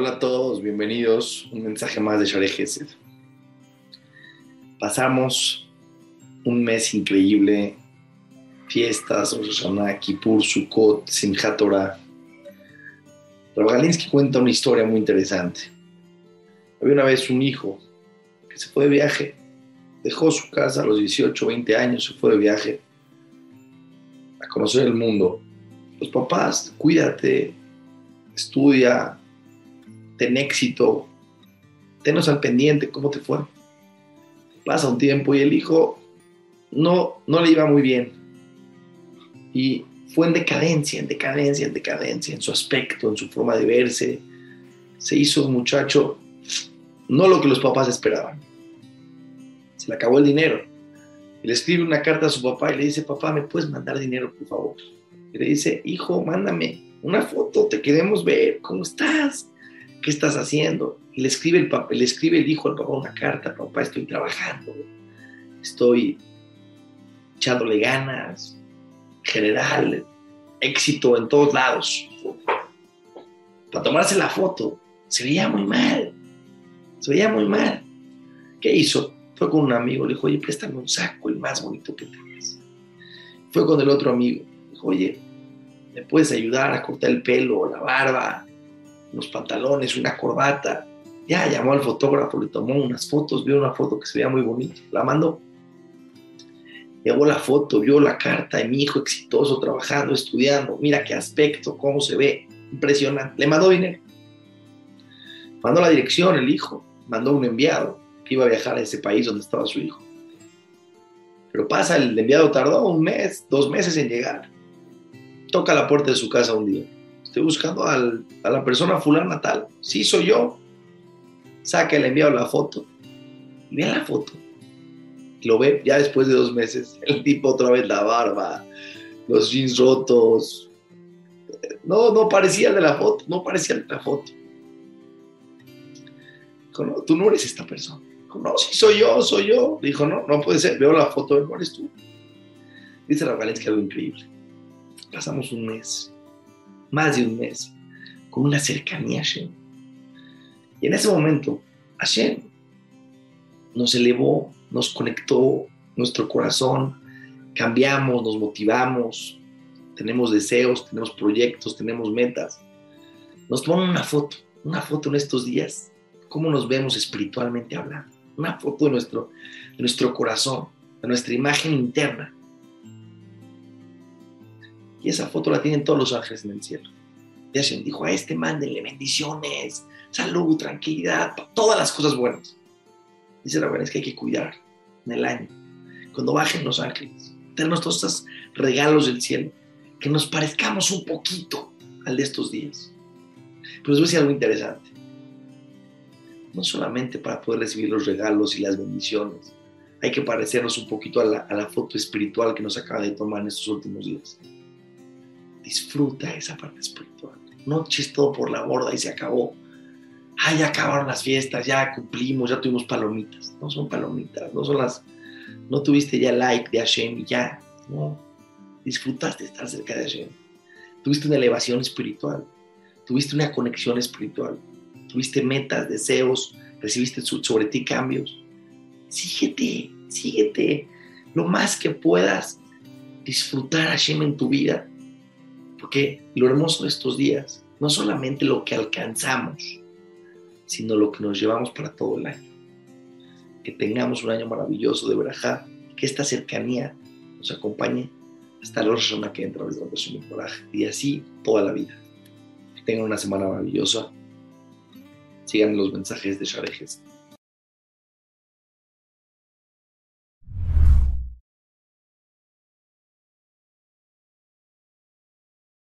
Hola a todos, bienvenidos. Un mensaje más de Share Gesed. Pasamos un mes increíble, fiestas, Rosh Hashanah, Kippur, Sukkot, Simchat Torah. Rabagalinsky cuenta una historia muy interesante. Había una vez un hijo que se fue de viaje, dejó su casa a los 18, 20 años, se fue de viaje a conocer el mundo. Los papás, cuídate, estudia, ten éxito, tenos al pendiente, ¿cómo te fue? Pasa un tiempo y el hijo no, no le iba muy bien. Y fue en decadencia, en decadencia, en decadencia, en su aspecto, en su forma de verse. Se hizo un muchacho no lo que los papás esperaban. Se le acabó el dinero. Le escribe una carta a su papá y le dice, papá, ¿me puedes mandar dinero, por favor? Y le dice, hijo, mándame una foto, te queremos ver, ¿cómo estás? ¿Qué estás haciendo? Y le escribe el, papá, le escribe el hijo al papá una carta, papá, estoy trabajando, estoy echándole ganas, general, éxito en todos lados. Para tomarse la foto, se veía muy mal, se veía muy mal. ¿Qué hizo? Fue con un amigo, le dijo, oye, préstame un saco, el más bonito que tengas. Fue con el otro amigo, dijo, oye, ¿me puedes ayudar a cortar el pelo, la barba, los pantalones, una corbata? Ya llamó al fotógrafo, le tomó unas fotos, vio una foto que se veía muy bonita, la mandó. Llevó la foto, vio la carta de mi hijo exitoso, trabajando, estudiando, mira qué aspecto, cómo se ve, impresionante. Le mandó dinero. Mandó la dirección, el hijo, mandó un enviado que iba a viajar a ese país donde estaba su hijo. Pero pasa, el enviado tardó un mes, dos meses en llegar. Toca la puerta de su casa un día. Estoy buscando al, a la persona fulana tal. Sí, soy yo. Saca el enviado la foto. Ve la foto. Lo ve ya después de dos meses. El tipo otra vez la barba, los jeans rotos. No, no parecía el de la foto. No parecía el de la foto. Dijo, no, tú no eres esta persona. Dijo, no, sí, soy yo, soy yo. Dijo, no, no puede ser. Veo la foto, no eres tú. Dice la Valencia algo increíble. Pasamos un mes, más de un mes, con una cercanía a Hashem. Y en ese momento, Hashem nos elevó, nos conectó nuestro corazón, cambiamos, nos motivamos, tenemos deseos, tenemos proyectos, tenemos metas. Nos toman una foto, una foto en estos días, cómo nos vemos espiritualmente hablando, una foto de nuestro, de nuestro corazón, de nuestra imagen interna. Y esa foto la tienen todos los ángeles en el cielo. Y Hashem dijo, a este mándenle bendiciones, salud, tranquilidad, todas las cosas buenas. Dice la verdad es que hay que cuidar en el año, cuando bajen los ángeles, tenernos todos estos regalos del cielo, que nos parezcamos un poquito al de estos días. Pero les voy algo interesante. No solamente para poder recibir los regalos y las bendiciones, hay que parecernos un poquito a la, a la foto espiritual que nos acaba de tomar en estos últimos días. Disfruta esa parte espiritual. No eches todo por la borda y se acabó ah, ya acabaron las fiestas, ya cumplimos, ya tuvimos palomitas. No son palomitas, no son las, no tuviste ya like de Hashem y ya, no. Disfrutaste estar cerca de Hashem. Tuviste una elevación espiritual, tuviste una conexión espiritual, tuviste metas, deseos, recibiste sobre ti cambios. Síguete, síguete lo más que puedas disfrutar a Hashem en tu vida. Porque lo hermoso de estos días, no solamente lo que alcanzamos, sino lo que nos llevamos para todo el año. Que tengamos un año maravilloso de Berajá, que esta cercanía nos acompañe hasta la persona que entra desde la coraje y así toda la vida. Que tengan una semana maravillosa. Sigan los mensajes de Sharejes.